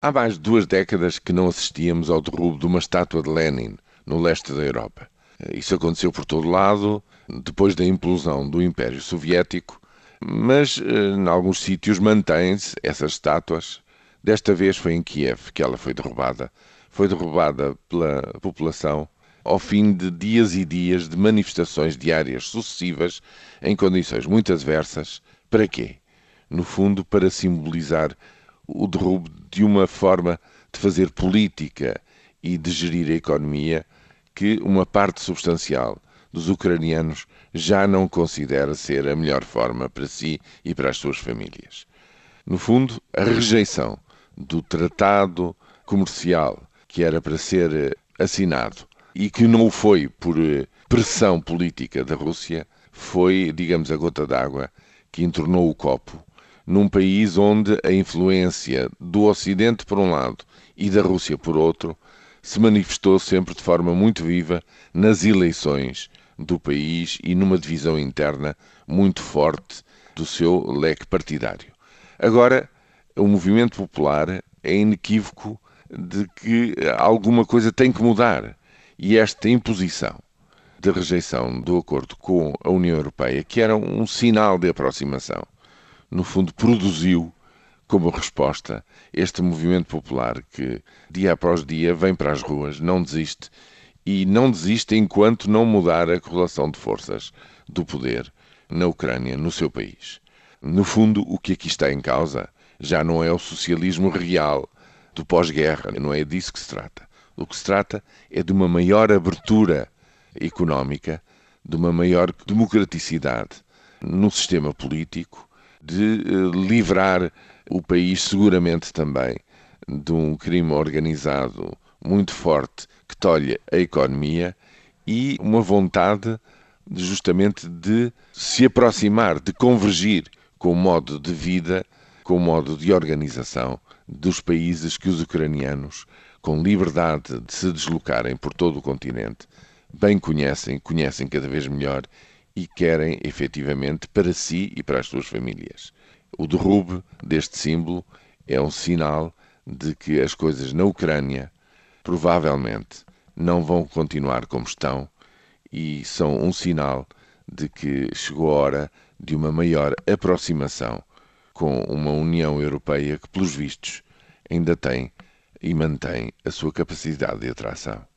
Há mais de duas décadas que não assistíamos ao derrubo de uma estátua de Lenin no leste da Europa. Isso aconteceu por todo lado, depois da implosão do Império Soviético, mas eh, em alguns sítios mantêm-se essas estátuas. Desta vez foi em Kiev que ela foi derrubada. Foi derrubada pela população ao fim de dias e dias de manifestações diárias sucessivas em condições muito adversas. Para quê? No fundo, para simbolizar o derrubo de uma forma de fazer política e de gerir a economia que uma parte substancial dos ucranianos já não considera ser a melhor forma para si e para as suas famílias. No fundo, a rejeição do tratado comercial que era para ser eh, assinado e que não foi por eh, pressão política da Rússia foi, digamos, a gota d'água que entornou o copo num país onde a influência do Ocidente por um lado e da Rússia por outro se manifestou sempre de forma muito viva nas eleições do país e numa divisão interna muito forte do seu leque partidário. Agora, o movimento popular é inequívoco de que alguma coisa tem que mudar e esta imposição da rejeição do acordo com a União Europeia, que era um sinal de aproximação, no fundo, produziu como resposta este movimento popular que, dia após dia, vem para as ruas, não desiste e não desiste enquanto não mudar a correlação de forças do poder na Ucrânia, no seu país. No fundo, o que aqui está em causa já não é o socialismo real do pós-guerra, não é disso que se trata. O que se trata é de uma maior abertura económica, de uma maior democraticidade no sistema político de eh, livrar o país, seguramente também, de um crime organizado muito forte que tolhe a economia e uma vontade de, justamente de se aproximar, de convergir com o modo de vida, com o modo de organização dos países que os ucranianos, com liberdade de se deslocarem por todo o continente, bem conhecem, conhecem cada vez melhor e querem efetivamente para si e para as suas famílias. O derrube deste símbolo é um sinal de que as coisas na Ucrânia provavelmente não vão continuar como estão e são um sinal de que chegou a hora de uma maior aproximação com uma União Europeia que, pelos vistos, ainda tem e mantém a sua capacidade de atração.